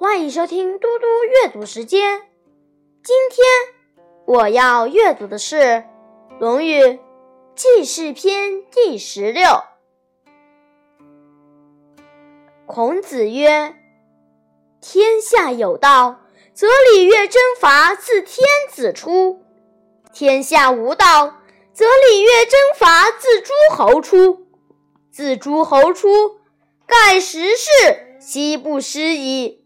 欢迎收听嘟嘟阅读时间。今天我要阅读的是《论语·记事篇》第十六。孔子曰：“天下有道，则礼乐征伐自天子出；天下无道，则礼乐征伐自诸侯出。自诸侯出，盖十世，奚不失矣。”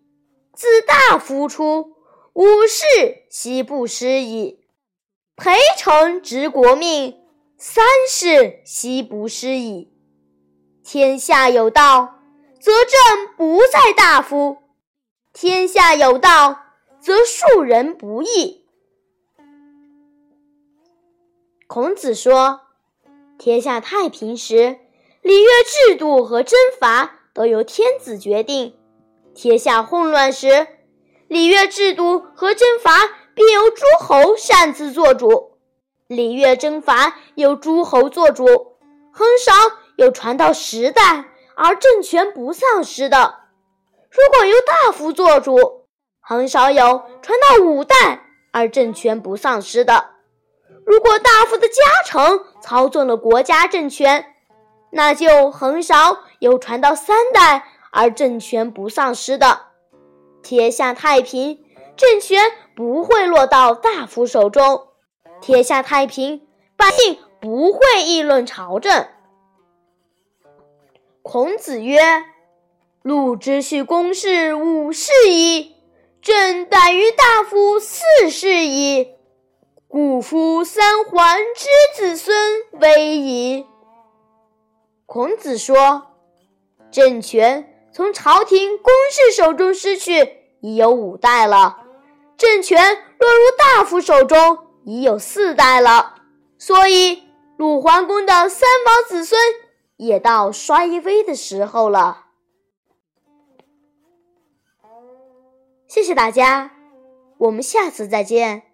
自大夫出，五世奚不失矣；陪臣执国命，三世奚不失矣。天下有道，则政不在大夫；天下有道，则庶人不易。孔子说：“天下太平时，礼乐制度和征伐都由天子决定。”天下混乱时，礼乐制度和征伐便由诸侯擅自做主。礼乐征伐由诸侯做主，很少有传到十代而政权不丧失的；如果由大夫做主，很少有传到五代而政权不丧失的。如果大夫的家臣操纵了国家政权，那就很少有传到三代。而政权不丧失的，天下太平，政权不会落到大夫手中；天下太平，百姓不会议论朝政。孔子曰：“禄之序公事五世矣，政待于大夫四世矣，故夫三桓之子孙危矣。”孔子说：“政权。”从朝廷公事手中失去已有五代了，政权落入大夫手中已有四代了，所以鲁桓公的三宝子孙也到衰微的时候了。谢谢大家，我们下次再见。